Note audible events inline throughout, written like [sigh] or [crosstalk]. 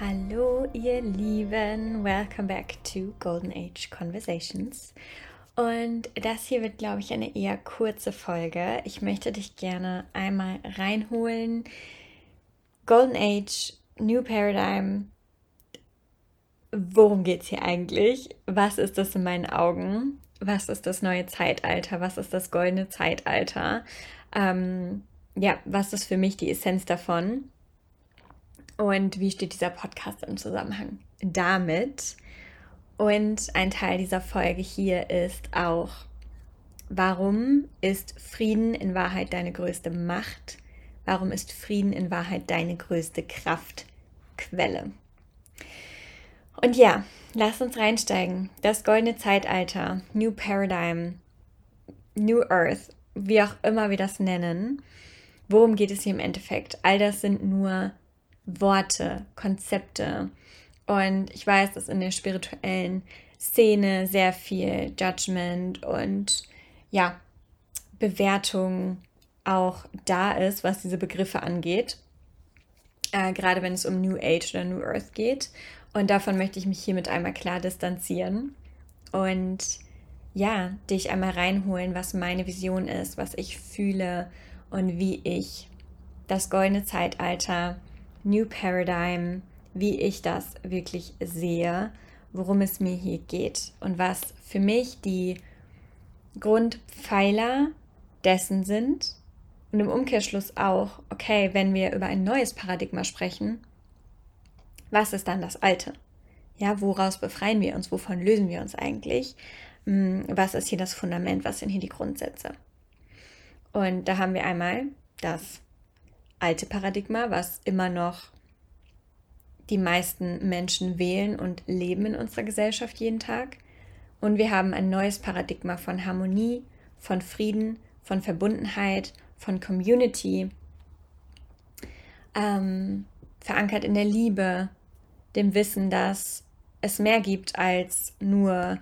Hallo ihr Lieben, welcome back to Golden Age Conversations. Und das hier wird, glaube ich, eine eher kurze Folge. Ich möchte dich gerne einmal reinholen. Golden Age, New Paradigm. Worum geht es hier eigentlich? Was ist das in meinen Augen? Was ist das neue Zeitalter? Was ist das goldene Zeitalter? Ähm, ja, was ist für mich die Essenz davon? Und wie steht dieser Podcast im Zusammenhang damit? Und ein Teil dieser Folge hier ist auch, warum ist Frieden in Wahrheit deine größte Macht? Warum ist Frieden in Wahrheit deine größte Kraftquelle? Und ja, lass uns reinsteigen. Das goldene Zeitalter, New Paradigm, New Earth, wie auch immer wir das nennen. Worum geht es hier im Endeffekt? All das sind nur Worte, Konzepte. Und ich weiß, dass in der spirituellen Szene sehr viel Judgment und ja, Bewertung auch da ist, was diese Begriffe angeht. Äh, gerade wenn es um New Age oder New Earth geht. Und davon möchte ich mich hiermit einmal klar distanzieren und ja, dich einmal reinholen, was meine Vision ist, was ich fühle und wie ich das goldene Zeitalter New Paradigm, wie ich das wirklich sehe, worum es mir hier geht und was für mich die Grundpfeiler dessen sind. Und im Umkehrschluss auch, okay, wenn wir über ein neues Paradigma sprechen, was ist dann das alte? Ja, woraus befreien wir uns? Wovon lösen wir uns eigentlich? Hm, was ist hier das Fundament? Was sind hier die Grundsätze? Und da haben wir einmal das alte Paradigma, was immer noch die meisten Menschen wählen und leben in unserer Gesellschaft jeden Tag. Und wir haben ein neues Paradigma von Harmonie, von Frieden, von Verbundenheit, von Community, ähm, verankert in der Liebe, dem Wissen, dass es mehr gibt als nur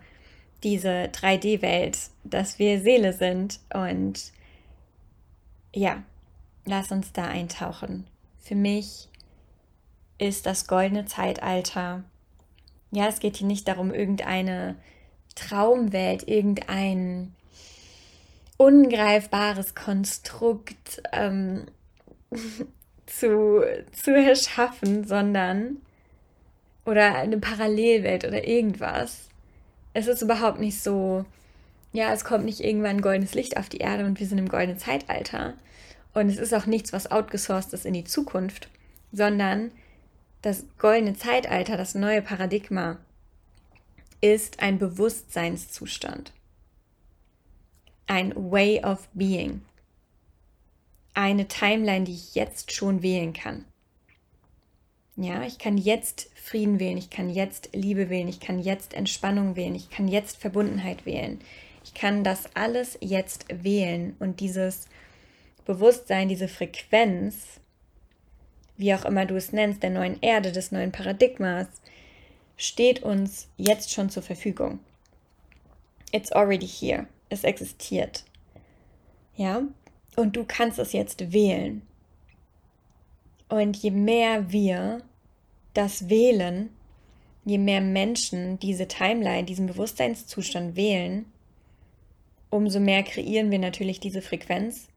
diese 3D-Welt, dass wir Seele sind und ja, lass uns da eintauchen. Für mich ist das goldene Zeitalter. Ja, es geht hier nicht darum, irgendeine Traumwelt, irgendein ungreifbares Konstrukt ähm, [laughs] zu, zu erschaffen, sondern oder eine Parallelwelt oder irgendwas. Es ist überhaupt nicht so, ja, es kommt nicht irgendwann goldenes Licht auf die Erde und wir sind im goldenen Zeitalter, und es ist auch nichts, was outgesourced ist in die Zukunft, sondern das goldene Zeitalter, das neue Paradigma, ist ein Bewusstseinszustand. Ein Way of Being. Eine Timeline, die ich jetzt schon wählen kann. Ja, ich kann jetzt Frieden wählen, ich kann jetzt Liebe wählen, ich kann jetzt Entspannung wählen, ich kann jetzt Verbundenheit wählen. Ich kann das alles jetzt wählen und dieses Bewusstsein, diese Frequenz, wie auch immer du es nennst, der neuen Erde, des neuen Paradigmas, steht uns jetzt schon zur Verfügung. It's already here. Es existiert. Ja? Und du kannst es jetzt wählen. Und je mehr wir das wählen, je mehr Menschen diese Timeline, diesen Bewusstseinszustand wählen, umso mehr kreieren wir natürlich diese Frequenz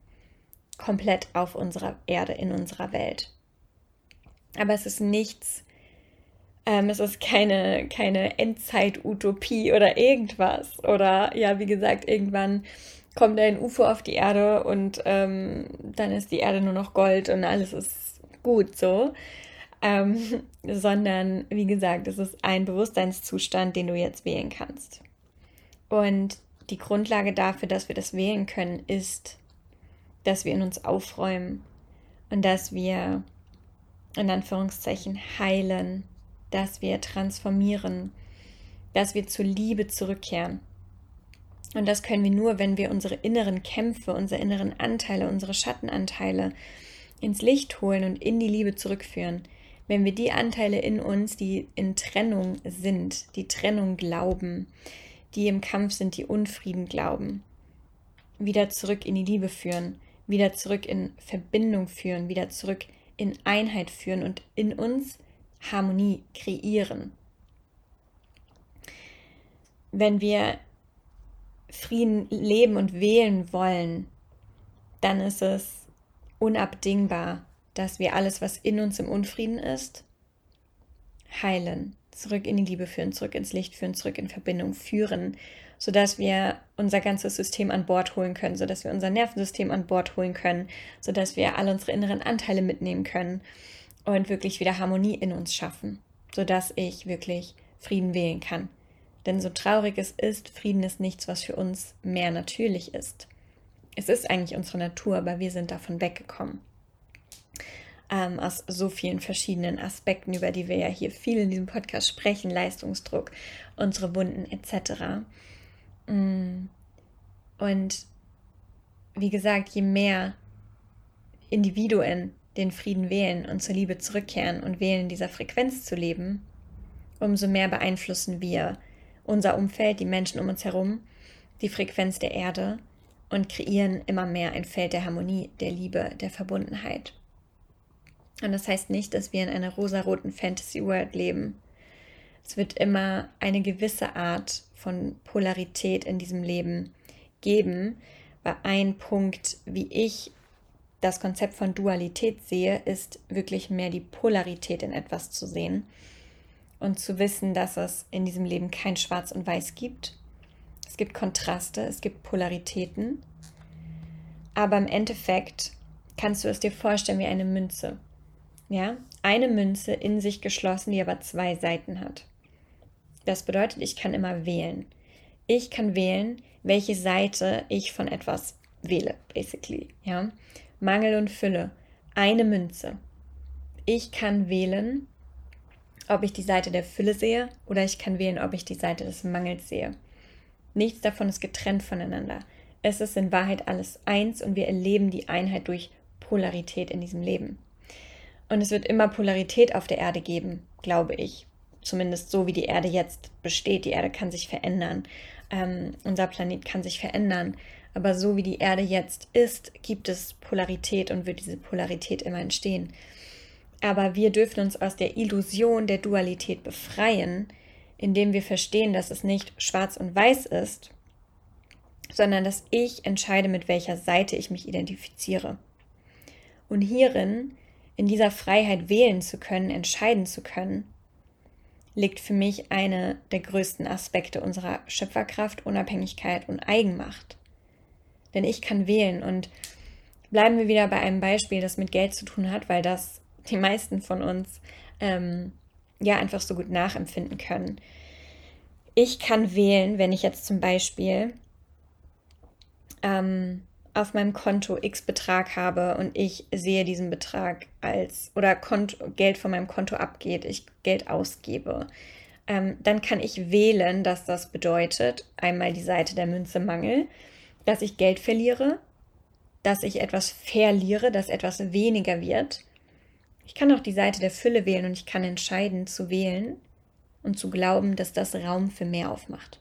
komplett auf unserer Erde, in unserer Welt. Aber es ist nichts, ähm, es ist keine, keine Endzeit-Utopie oder irgendwas. Oder ja, wie gesagt, irgendwann kommt ein UFO auf die Erde und ähm, dann ist die Erde nur noch Gold und alles ist gut so. Ähm, [laughs] sondern wie gesagt, es ist ein Bewusstseinszustand, den du jetzt wählen kannst. Und die Grundlage dafür, dass wir das wählen können, ist dass wir in uns aufräumen und dass wir in Anführungszeichen heilen, dass wir transformieren, dass wir zur Liebe zurückkehren. Und das können wir nur, wenn wir unsere inneren Kämpfe, unsere inneren Anteile, unsere Schattenanteile ins Licht holen und in die Liebe zurückführen. Wenn wir die Anteile in uns, die in Trennung sind, die Trennung glauben, die im Kampf sind, die Unfrieden glauben, wieder zurück in die Liebe führen, wieder zurück in Verbindung führen, wieder zurück in Einheit führen und in uns Harmonie kreieren. Wenn wir Frieden leben und wählen wollen, dann ist es unabdingbar, dass wir alles, was in uns im Unfrieden ist, heilen, zurück in die Liebe führen, zurück ins Licht führen, zurück in Verbindung führen, sodass wir unser ganzes System an Bord holen können, sodass wir unser Nervensystem an Bord holen können, sodass wir alle unsere inneren Anteile mitnehmen können und wirklich wieder Harmonie in uns schaffen, sodass ich wirklich Frieden wählen kann. Denn so traurig es ist, Frieden ist nichts, was für uns mehr natürlich ist. Es ist eigentlich unsere Natur, aber wir sind davon weggekommen. Ähm, aus so vielen verschiedenen Aspekten, über die wir ja hier viel in diesem Podcast sprechen, Leistungsdruck, unsere Wunden etc. Mm. Und wie gesagt, je mehr Individuen den Frieden wählen und zur Liebe zurückkehren und wählen, dieser Frequenz zu leben, umso mehr beeinflussen wir unser Umfeld, die Menschen um uns herum, die Frequenz der Erde und kreieren immer mehr ein Feld der Harmonie, der Liebe, der Verbundenheit. Und das heißt nicht, dass wir in einer rosaroten Fantasy World leben. Es wird immer eine gewisse Art von Polarität in diesem Leben geben. Weil ein Punkt, wie ich das Konzept von Dualität sehe, ist wirklich mehr die Polarität in etwas zu sehen und zu wissen, dass es in diesem Leben kein Schwarz und Weiß gibt. Es gibt Kontraste, es gibt Polaritäten, aber im Endeffekt kannst du es dir vorstellen wie eine Münze. Ja, eine Münze in sich geschlossen, die aber zwei Seiten hat. Das bedeutet, ich kann immer wählen. Ich kann wählen, welche Seite ich von etwas wähle, basically. Ja, Mangel und Fülle, eine Münze. Ich kann wählen, ob ich die Seite der Fülle sehe oder ich kann wählen, ob ich die Seite des Mangels sehe. Nichts davon ist getrennt voneinander. Es ist in Wahrheit alles eins und wir erleben die Einheit durch Polarität in diesem Leben. Und es wird immer Polarität auf der Erde geben, glaube ich. Zumindest so, wie die Erde jetzt besteht. Die Erde kann sich verändern. Ähm, unser Planet kann sich verändern. Aber so wie die Erde jetzt ist, gibt es Polarität und wird diese Polarität immer entstehen. Aber wir dürfen uns aus der Illusion der Dualität befreien, indem wir verstehen, dass es nicht schwarz und weiß ist, sondern dass ich entscheide, mit welcher Seite ich mich identifiziere. Und hierin, in dieser Freiheit wählen zu können, entscheiden zu können, liegt für mich eine der größten Aspekte unserer Schöpferkraft, Unabhängigkeit und Eigenmacht. Denn ich kann wählen und bleiben wir wieder bei einem Beispiel, das mit Geld zu tun hat, weil das die meisten von uns ähm, ja einfach so gut nachempfinden können. Ich kann wählen, wenn ich jetzt zum Beispiel ähm, auf meinem Konto X Betrag habe und ich sehe diesen Betrag als oder Konto, Geld von meinem Konto abgeht, ich Geld ausgebe, ähm, dann kann ich wählen, dass das bedeutet, einmal die Seite der Münze Mangel, dass ich Geld verliere, dass ich etwas verliere, dass etwas weniger wird ich kann auch die Seite der Fülle wählen und ich kann entscheiden zu wählen und zu glauben, dass das Raum für mehr aufmacht.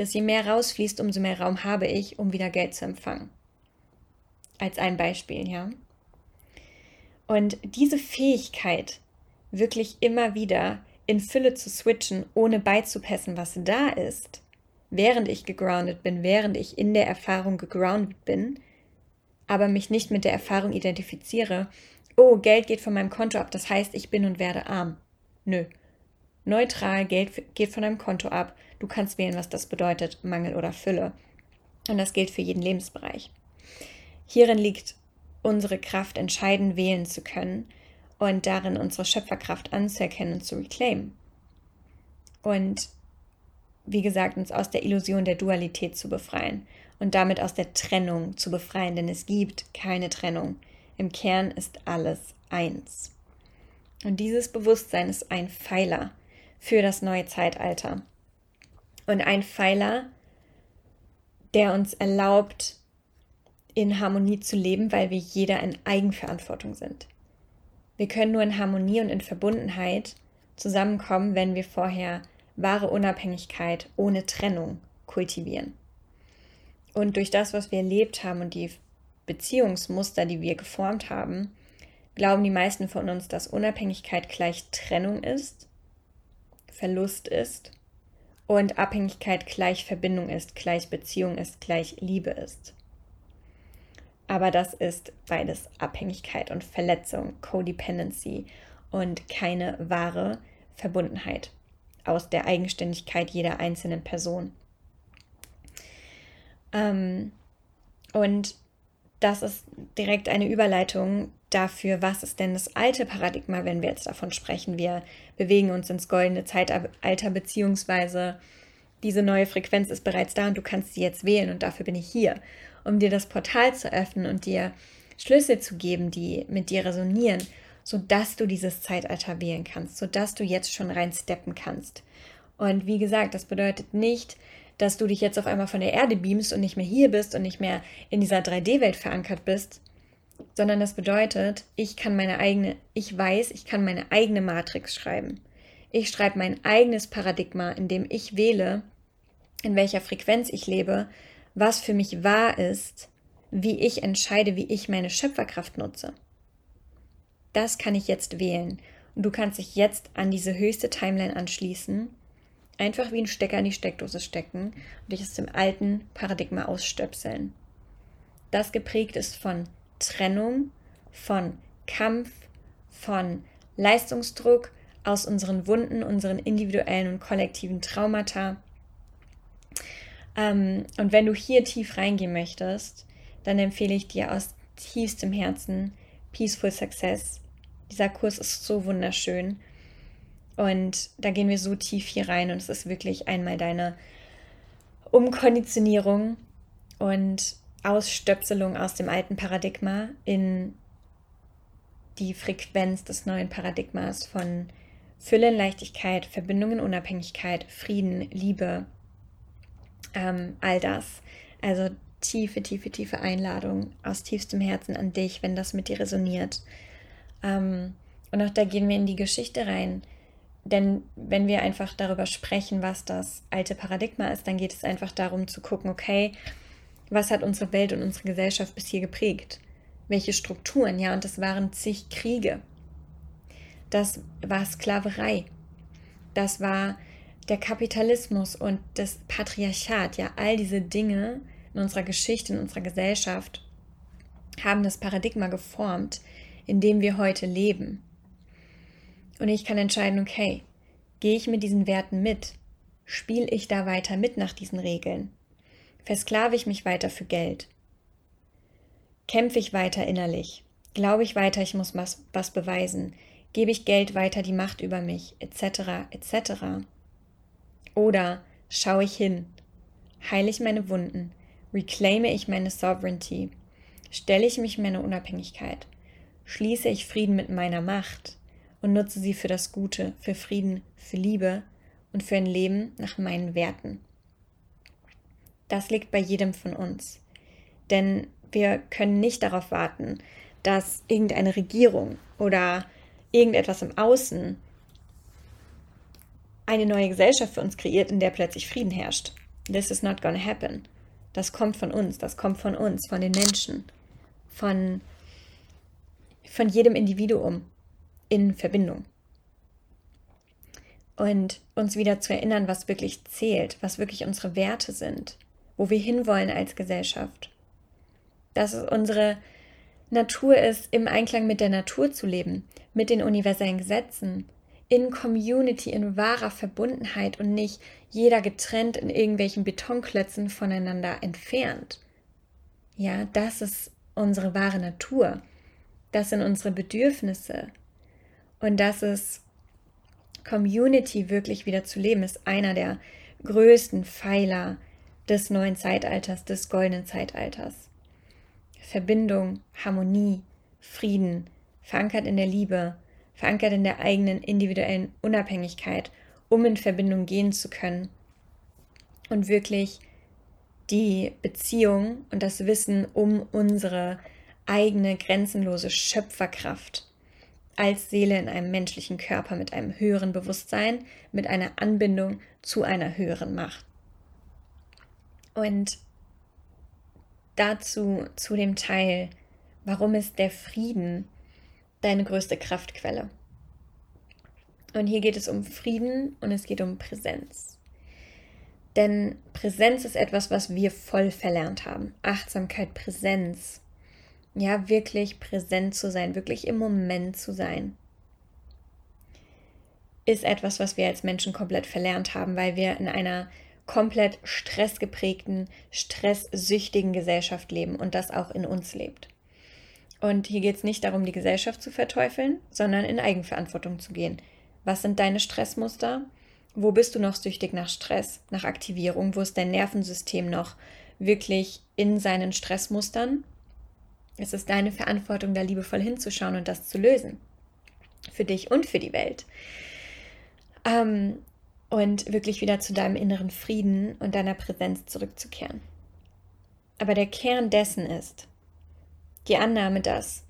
Dass je mehr rausfließt, umso mehr Raum habe ich, um wieder Geld zu empfangen. Als ein Beispiel, ja. Und diese Fähigkeit, wirklich immer wieder in Fülle zu switchen, ohne beizupassen, was da ist, während ich gegroundet bin, während ich in der Erfahrung gegroundet bin, aber mich nicht mit der Erfahrung identifiziere, oh, Geld geht von meinem Konto ab, das heißt, ich bin und werde arm. Nö. Neutral, Geld geht von deinem Konto ab. Du kannst wählen, was das bedeutet, Mangel oder Fülle. Und das gilt für jeden Lebensbereich. Hierin liegt unsere Kraft, entscheiden, wählen zu können und darin unsere Schöpferkraft anzuerkennen und zu reclaimen. Und wie gesagt, uns aus der Illusion der Dualität zu befreien und damit aus der Trennung zu befreien, denn es gibt keine Trennung. Im Kern ist alles eins. Und dieses Bewusstsein ist ein Pfeiler für das neue Zeitalter. Und ein Pfeiler, der uns erlaubt, in Harmonie zu leben, weil wir jeder in Eigenverantwortung sind. Wir können nur in Harmonie und in Verbundenheit zusammenkommen, wenn wir vorher wahre Unabhängigkeit ohne Trennung kultivieren. Und durch das, was wir erlebt haben und die Beziehungsmuster, die wir geformt haben, glauben die meisten von uns, dass Unabhängigkeit gleich Trennung ist, Verlust ist und Abhängigkeit gleich Verbindung ist, gleich Beziehung ist, gleich Liebe ist. Aber das ist beides Abhängigkeit und Verletzung, Codependency und keine wahre Verbundenheit aus der Eigenständigkeit jeder einzelnen Person. Ähm, und das ist direkt eine Überleitung dafür, was ist denn das alte Paradigma, wenn wir jetzt davon sprechen. Wir bewegen uns ins goldene Zeitalter, beziehungsweise diese neue Frequenz ist bereits da und du kannst sie jetzt wählen und dafür bin ich hier, um dir das Portal zu öffnen und dir Schlüssel zu geben, die mit dir resonieren, sodass du dieses Zeitalter wählen kannst, sodass du jetzt schon reinsteppen kannst. Und wie gesagt, das bedeutet nicht, dass du dich jetzt auf einmal von der Erde beamst und nicht mehr hier bist und nicht mehr in dieser 3D-Welt verankert bist, sondern das bedeutet, ich kann meine eigene, ich weiß, ich kann meine eigene Matrix schreiben. Ich schreibe mein eigenes Paradigma, in dem ich wähle, in welcher Frequenz ich lebe, was für mich wahr ist, wie ich entscheide, wie ich meine Schöpferkraft nutze. Das kann ich jetzt wählen. Und du kannst dich jetzt an diese höchste Timeline anschließen einfach wie ein Stecker in die Steckdose stecken und dich aus dem alten Paradigma ausstöpseln. Das geprägt ist von Trennung, von Kampf, von Leistungsdruck aus unseren Wunden, unseren individuellen und kollektiven Traumata. Ähm, und wenn du hier tief reingehen möchtest, dann empfehle ich dir aus tiefstem Herzen Peaceful Success. Dieser Kurs ist so wunderschön und da gehen wir so tief hier rein und es ist wirklich einmal deine Umkonditionierung und Ausstöpselung aus dem alten Paradigma in die Frequenz des neuen Paradigmas von Fülle, Leichtigkeit, Verbindungen, Unabhängigkeit, Frieden, Liebe, ähm, all das. Also tiefe, tiefe, tiefe Einladung aus tiefstem Herzen an dich, wenn das mit dir resoniert. Ähm, und auch da gehen wir in die Geschichte rein. Denn wenn wir einfach darüber sprechen, was das alte Paradigma ist, dann geht es einfach darum zu gucken, okay, was hat unsere Welt und unsere Gesellschaft bis hier geprägt? Welche Strukturen? Ja, und das waren zig Kriege. Das war Sklaverei. Das war der Kapitalismus und das Patriarchat. Ja, all diese Dinge in unserer Geschichte, in unserer Gesellschaft haben das Paradigma geformt, in dem wir heute leben. Und ich kann entscheiden, okay, gehe ich mit diesen Werten mit? Spiele ich da weiter mit nach diesen Regeln? Versklave ich mich weiter für Geld? Kämpfe ich weiter innerlich? Glaube ich weiter, ich muss was, was beweisen? Gebe ich Geld weiter die Macht über mich? Etc. etc. Oder schaue ich hin? Heile ich meine Wunden? Reclaime ich meine Sovereignty? Stelle ich mich meine Unabhängigkeit? Schließe ich Frieden mit meiner Macht? und nutze sie für das Gute, für Frieden, für Liebe und für ein Leben nach meinen Werten. Das liegt bei jedem von uns. Denn wir können nicht darauf warten, dass irgendeine Regierung oder irgendetwas im Außen eine neue Gesellschaft für uns kreiert, in der plötzlich Frieden herrscht. This is not gonna happen. Das kommt von uns, das kommt von uns, von den Menschen, von, von jedem Individuum in Verbindung. Und uns wieder zu erinnern, was wirklich zählt, was wirklich unsere Werte sind, wo wir hinwollen als Gesellschaft. Dass es unsere Natur ist, im Einklang mit der Natur zu leben, mit den universellen Gesetzen, in Community, in wahrer Verbundenheit und nicht jeder getrennt in irgendwelchen Betonklötzen voneinander entfernt. Ja, das ist unsere wahre Natur. Das sind unsere Bedürfnisse, und dass es Community wirklich wieder zu leben, ist einer der größten Pfeiler des neuen Zeitalters, des goldenen Zeitalters. Verbindung, Harmonie, Frieden, verankert in der Liebe, verankert in der eigenen individuellen Unabhängigkeit, um in Verbindung gehen zu können und wirklich die Beziehung und das Wissen um unsere eigene grenzenlose Schöpferkraft als Seele in einem menschlichen Körper mit einem höheren Bewusstsein, mit einer Anbindung zu einer höheren Macht. Und dazu, zu dem Teil, warum ist der Frieden deine größte Kraftquelle. Und hier geht es um Frieden und es geht um Präsenz. Denn Präsenz ist etwas, was wir voll verlernt haben. Achtsamkeit, Präsenz. Ja, wirklich präsent zu sein, wirklich im Moment zu sein, ist etwas, was wir als Menschen komplett verlernt haben, weil wir in einer komplett stressgeprägten, stresssüchtigen Gesellschaft leben und das auch in uns lebt. Und hier geht es nicht darum, die Gesellschaft zu verteufeln, sondern in Eigenverantwortung zu gehen. Was sind deine Stressmuster? Wo bist du noch süchtig nach Stress, nach Aktivierung? Wo ist dein Nervensystem noch wirklich in seinen Stressmustern? Es ist deine Verantwortung, da liebevoll hinzuschauen und das zu lösen. Für dich und für die Welt. Ähm, und wirklich wieder zu deinem inneren Frieden und deiner Präsenz zurückzukehren. Aber der Kern dessen ist die Annahme, dass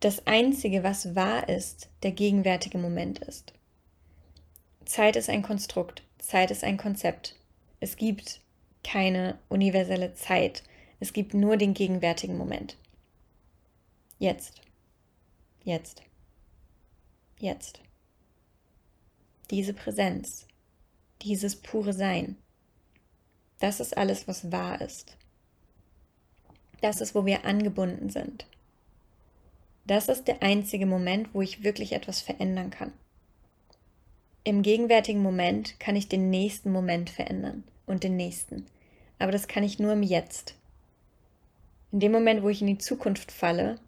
das Einzige, was wahr ist, der gegenwärtige Moment ist. Zeit ist ein Konstrukt, Zeit ist ein Konzept. Es gibt keine universelle Zeit, es gibt nur den gegenwärtigen Moment. Jetzt, jetzt, jetzt. Diese Präsenz, dieses pure Sein, das ist alles, was wahr ist. Das ist, wo wir angebunden sind. Das ist der einzige Moment, wo ich wirklich etwas verändern kann. Im gegenwärtigen Moment kann ich den nächsten Moment verändern und den nächsten. Aber das kann ich nur im Jetzt. In dem Moment, wo ich in die Zukunft falle,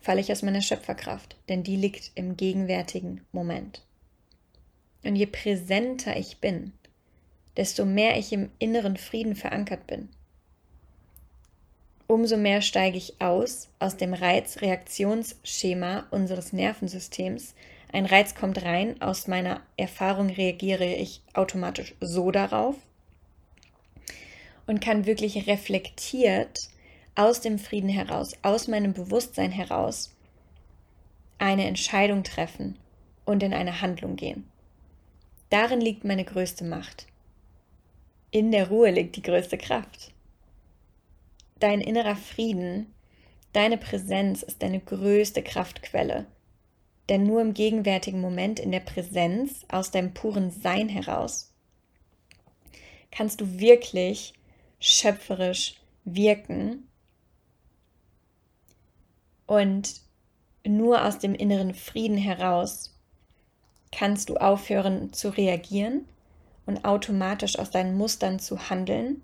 falle ich aus meiner Schöpferkraft, denn die liegt im gegenwärtigen Moment. Und je präsenter ich bin, desto mehr ich im inneren Frieden verankert bin, umso mehr steige ich aus aus dem Reizreaktionsschema unseres Nervensystems. Ein Reiz kommt rein, aus meiner Erfahrung reagiere ich automatisch so darauf und kann wirklich reflektiert aus dem Frieden heraus, aus meinem Bewusstsein heraus eine Entscheidung treffen und in eine Handlung gehen. Darin liegt meine größte Macht. In der Ruhe liegt die größte Kraft dein innerer Frieden, deine Präsenz ist deine größte Kraftquelle. Denn nur im gegenwärtigen Moment, in der Präsenz, aus deinem puren Sein heraus, kannst du wirklich schöpferisch wirken und nur aus dem inneren Frieden heraus kannst du aufhören zu reagieren und automatisch aus deinen Mustern zu handeln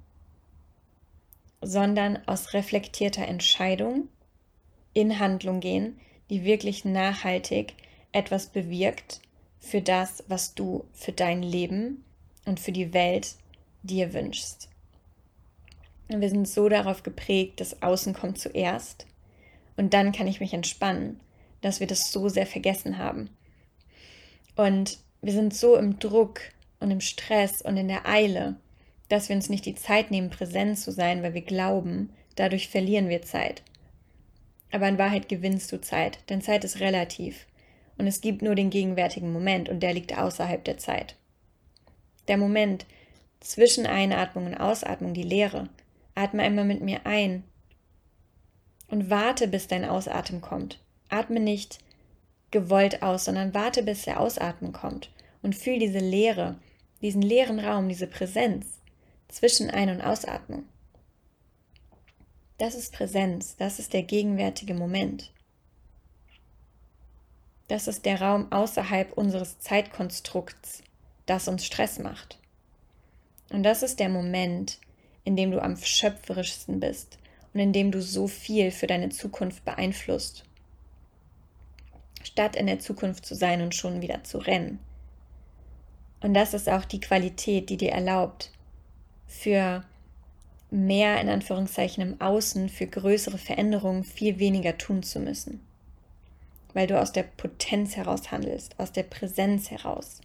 sondern aus reflektierter Entscheidung in Handlung gehen, die wirklich nachhaltig etwas bewirkt für das, was du für dein Leben und für die Welt dir wünschst. Wir sind so darauf geprägt, das Außen kommt zuerst und dann kann ich mich entspannen, dass wir das so sehr vergessen haben. Und wir sind so im Druck und im Stress und in der Eile, dass wir uns nicht die Zeit nehmen, präsent zu sein, weil wir glauben, dadurch verlieren wir Zeit. Aber in Wahrheit gewinnst du Zeit, denn Zeit ist relativ und es gibt nur den gegenwärtigen Moment und der liegt außerhalb der Zeit. Der Moment zwischen Einatmung und Ausatmung, die Leere. Atme einmal mit mir ein und warte, bis dein Ausatmen kommt. Atme nicht gewollt aus, sondern warte, bis der Ausatmen kommt und fühl diese Leere, diesen leeren Raum, diese Präsenz zwischen Ein- und Ausatmung. Das ist Präsenz, das ist der gegenwärtige Moment. Das ist der Raum außerhalb unseres Zeitkonstrukts, das uns Stress macht. Und das ist der Moment, in dem du am schöpferischsten bist und in dem du so viel für deine Zukunft beeinflusst. Statt in der Zukunft zu sein und schon wieder zu rennen. Und das ist auch die Qualität, die dir erlaubt, für mehr in Anführungszeichen im Außen, für größere Veränderungen viel weniger tun zu müssen. Weil du aus der Potenz heraus handelst, aus der Präsenz heraus.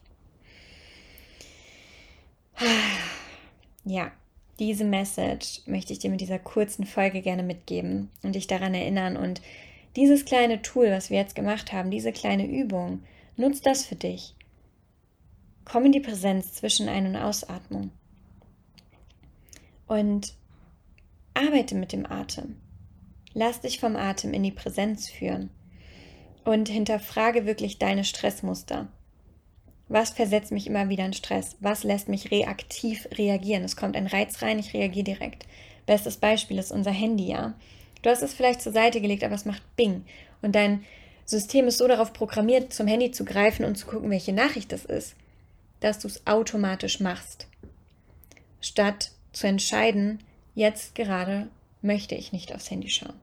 Ja, diese Message möchte ich dir mit dieser kurzen Folge gerne mitgeben und dich daran erinnern. Und dieses kleine Tool, was wir jetzt gemacht haben, diese kleine Übung, nutz das für dich. Komm in die Präsenz zwischen Ein- und Ausatmung und arbeite mit dem Atem. Lass dich vom Atem in die Präsenz führen Und hinterfrage wirklich deine Stressmuster. Was versetzt mich immer wieder in Stress? Was lässt mich reaktiv reagieren? Es kommt ein Reiz rein, ich reagiere direkt. Bestes Beispiel ist unser Handy, ja. Du hast es vielleicht zur Seite gelegt, aber es macht Bing. Und dein System ist so darauf programmiert, zum Handy zu greifen und zu gucken, welche Nachricht das ist, dass du es automatisch machst. Statt zu entscheiden, jetzt gerade möchte ich nicht aufs Handy schauen.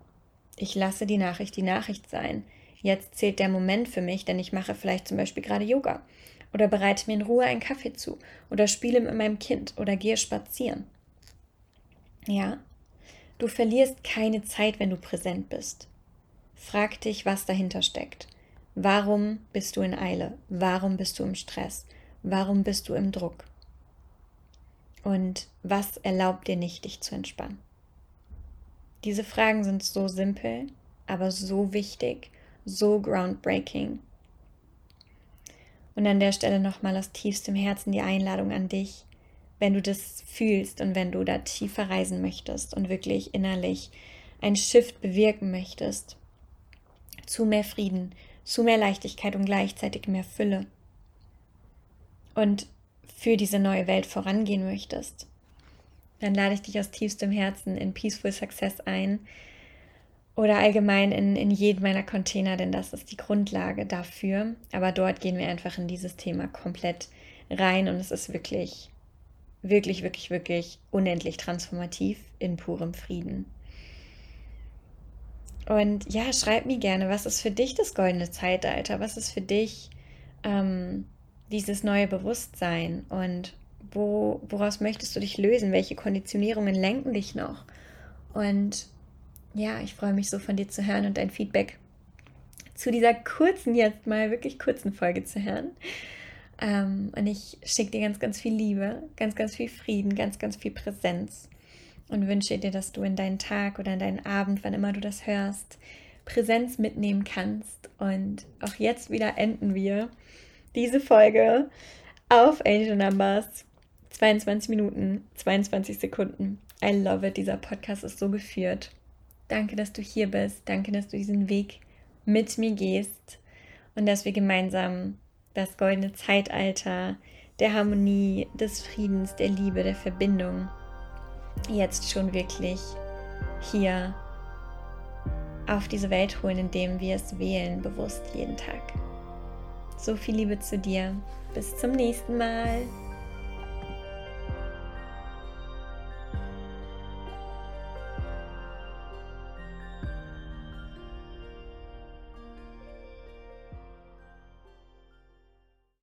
Ich lasse die Nachricht die Nachricht sein. Jetzt zählt der Moment für mich, denn ich mache vielleicht zum Beispiel gerade Yoga oder bereite mir in Ruhe einen Kaffee zu oder spiele mit meinem Kind oder gehe spazieren. Ja, du verlierst keine Zeit, wenn du präsent bist. Frag dich, was dahinter steckt. Warum bist du in Eile? Warum bist du im Stress? Warum bist du im Druck? Und was erlaubt dir nicht, dich zu entspannen? Diese Fragen sind so simpel, aber so wichtig, so groundbreaking. Und an der Stelle nochmal aus tiefstem Herzen die Einladung an dich, wenn du das fühlst und wenn du da tiefer reisen möchtest und wirklich innerlich ein Shift bewirken möchtest, zu mehr Frieden, zu mehr Leichtigkeit und gleichzeitig mehr Fülle und für diese neue Welt vorangehen möchtest, dann lade ich dich aus tiefstem Herzen in Peaceful Success ein oder allgemein in, in jeden meiner Container, denn das ist die Grundlage dafür. Aber dort gehen wir einfach in dieses Thema komplett rein und es ist wirklich wirklich, wirklich, wirklich unendlich transformativ in purem Frieden. Und ja, schreib mir gerne, was ist für dich das goldene Zeitalter? Was ist für dich ähm, dieses neue Bewusstsein? Und wo, woraus möchtest du dich lösen? Welche Konditionierungen lenken dich noch? Und ja, ich freue mich so von dir zu hören und dein Feedback zu dieser kurzen, jetzt mal wirklich kurzen Folge zu hören. Ähm, und ich schicke dir ganz, ganz viel Liebe, ganz, ganz viel Frieden, ganz, ganz viel Präsenz und wünsche dir, dass du in deinen Tag oder in deinen Abend, wann immer du das hörst, Präsenz mitnehmen kannst. Und auch jetzt wieder enden wir diese Folge auf Angel Numbers. 22 Minuten, 22 Sekunden. I love it. Dieser Podcast ist so geführt. Danke, dass du hier bist. Danke, dass du diesen Weg mit mir gehst und dass wir gemeinsam das goldene Zeitalter der Harmonie, des Friedens, der Liebe, der Verbindung jetzt schon wirklich hier auf diese Welt holen, indem wir es wählen, bewusst jeden Tag. So viel Liebe zu dir. Bis zum nächsten Mal.